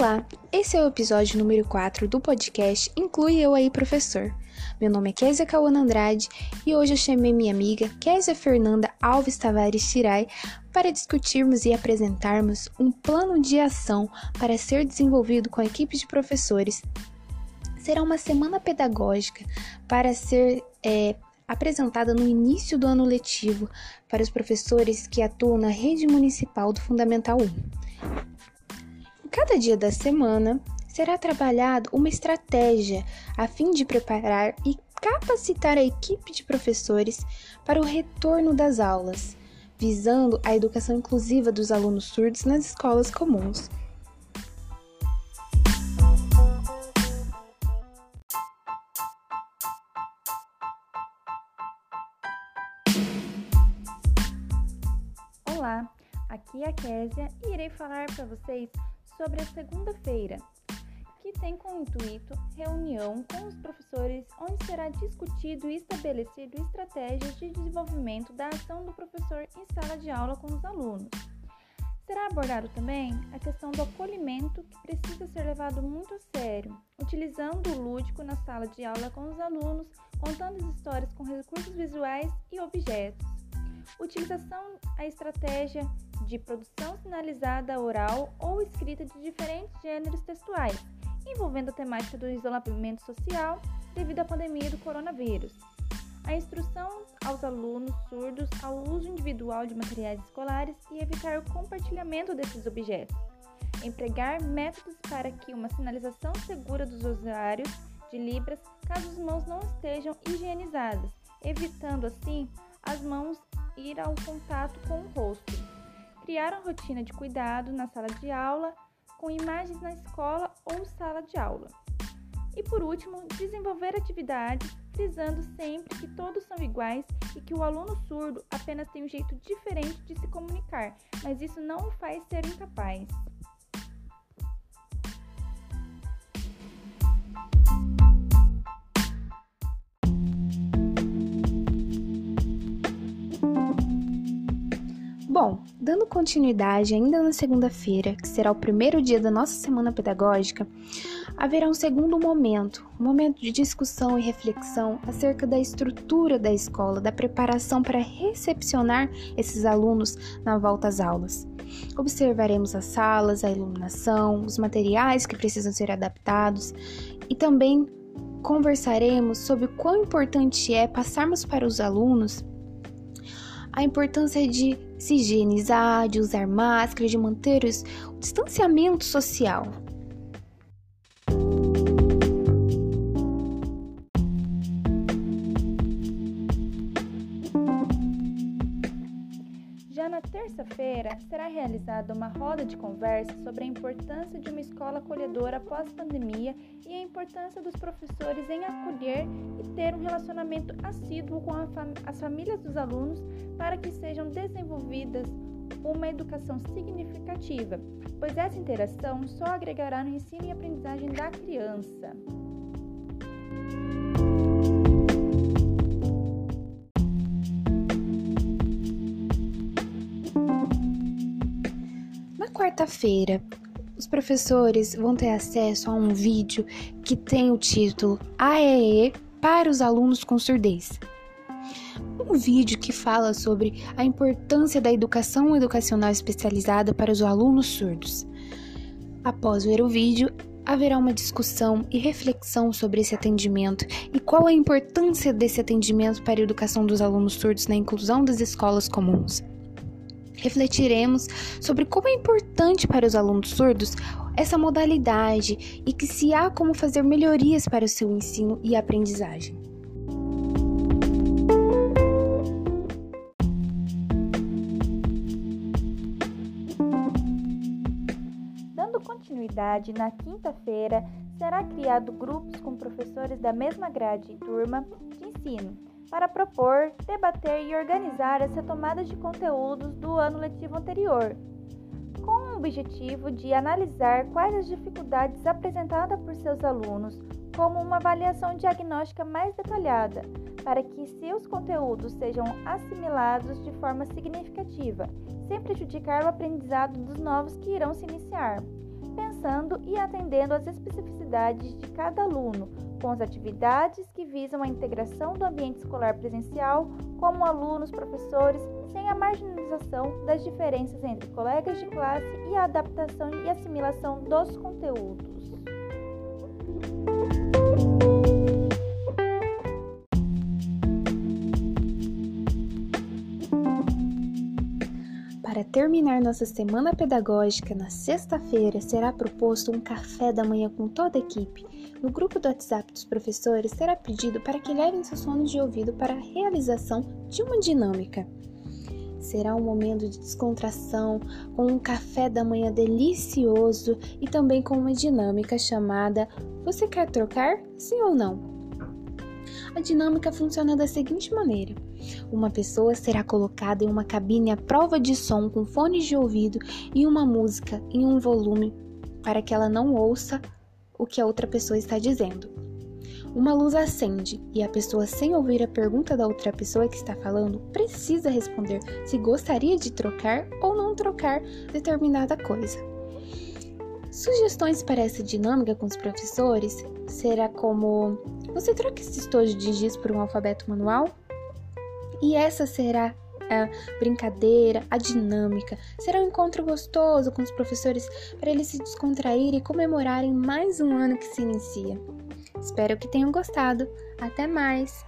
Olá, esse é o episódio número 4 do podcast Inclui Eu Aí Professor. Meu nome é Késia Cauana Andrade e hoje eu chamei minha amiga Késia Fernanda Alves Tavares Tirai para discutirmos e apresentarmos um plano de ação para ser desenvolvido com a equipe de professores. Será uma semana pedagógica para ser é, apresentada no início do ano letivo para os professores que atuam na rede municipal do Fundamental 1. Cada dia da semana será trabalhado uma estratégia a fim de preparar e capacitar a equipe de professores para o retorno das aulas, visando a educação inclusiva dos alunos surdos nas escolas comuns. Olá, aqui é a Késia e irei falar para vocês sobre a segunda-feira, que tem como intuito reunião com os professores, onde será discutido e estabelecido estratégias de desenvolvimento da ação do professor em sala de aula com os alunos. Será abordado também a questão do acolhimento que precisa ser levado muito a sério, utilizando o lúdico na sala de aula com os alunos, contando as histórias com recursos visuais e objetos. Utilização a estratégia de produção sinalizada oral ou escrita de diferentes gêneros textuais, envolvendo a temática do isolamento social devido à pandemia do coronavírus. A instrução aos alunos surdos ao uso individual de materiais escolares e evitar o compartilhamento desses objetos. Empregar métodos para que uma sinalização segura dos usuários de Libras caso as mãos não estejam higienizadas, evitando assim as mãos ir ao contato com o rosto criar uma rotina de cuidado na sala de aula, com imagens na escola ou sala de aula. E por último, desenvolver atividades frisando sempre que todos são iguais e que o aluno surdo apenas tem um jeito diferente de se comunicar, mas isso não o faz ser incapaz. Bom, dando continuidade ainda na segunda-feira, que será o primeiro dia da nossa semana pedagógica, haverá um segundo momento, um momento de discussão e reflexão acerca da estrutura da escola, da preparação para recepcionar esses alunos na volta às aulas. Observaremos as salas, a iluminação, os materiais que precisam ser adaptados e também conversaremos sobre quão importante é passarmos para os alunos a importância de se higienizar, de usar máscara, de manter o distanciamento social. Terça-feira, será realizada uma roda de conversa sobre a importância de uma escola acolhedora pós-pandemia e a importância dos professores em acolher e ter um relacionamento assíduo com fam as famílias dos alunos para que sejam desenvolvidas uma educação significativa, pois essa interação só agregará no ensino e aprendizagem da criança. Quarta-feira, os professores vão ter acesso a um vídeo que tem o título AEE para os alunos com surdez. Um vídeo que fala sobre a importância da educação educacional especializada para os alunos surdos. Após ver o vídeo, haverá uma discussão e reflexão sobre esse atendimento e qual a importância desse atendimento para a educação dos alunos surdos na inclusão das escolas comuns refletiremos sobre como é importante para os alunos surdos essa modalidade e que se há como fazer melhorias para o seu ensino e aprendizagem. Dando continuidade, na quinta-feira será criado grupos com professores da mesma grade e turma de ensino para propor, debater e organizar as retomadas de conteúdos do ano letivo anterior, com o objetivo de analisar quais as dificuldades apresentadas por seus alunos, como uma avaliação diagnóstica mais detalhada, para que seus conteúdos sejam assimilados de forma significativa, sem prejudicar o aprendizado dos novos que irão se iniciar. pensando e atendendo às especificidades de cada aluno, com as atividades que visam a integração do ambiente escolar presencial, como alunos, professores, sem a marginalização das diferenças entre colegas de classe e a adaptação e assimilação dos conteúdos. Para terminar nossa semana pedagógica, na sexta-feira será proposto um café da manhã com toda a equipe. No grupo do WhatsApp dos professores será pedido para que levem seus fones de ouvido para a realização de uma dinâmica. Será um momento de descontração, com um café da manhã delicioso e também com uma dinâmica chamada Você quer trocar? Sim ou não? A dinâmica funciona da seguinte maneira: uma pessoa será colocada em uma cabine à prova de som com fones de ouvido e uma música em um volume para que ela não ouça o que a outra pessoa está dizendo. Uma luz acende e a pessoa, sem ouvir a pergunta da outra pessoa que está falando, precisa responder se gostaria de trocar ou não trocar determinada coisa. Sugestões para essa dinâmica com os professores será como: você troca esse estojo de giz por um alfabeto manual? E essa será a brincadeira, a dinâmica. Será um encontro gostoso com os professores para eles se descontraírem e comemorarem mais um ano que se inicia. Espero que tenham gostado. Até mais!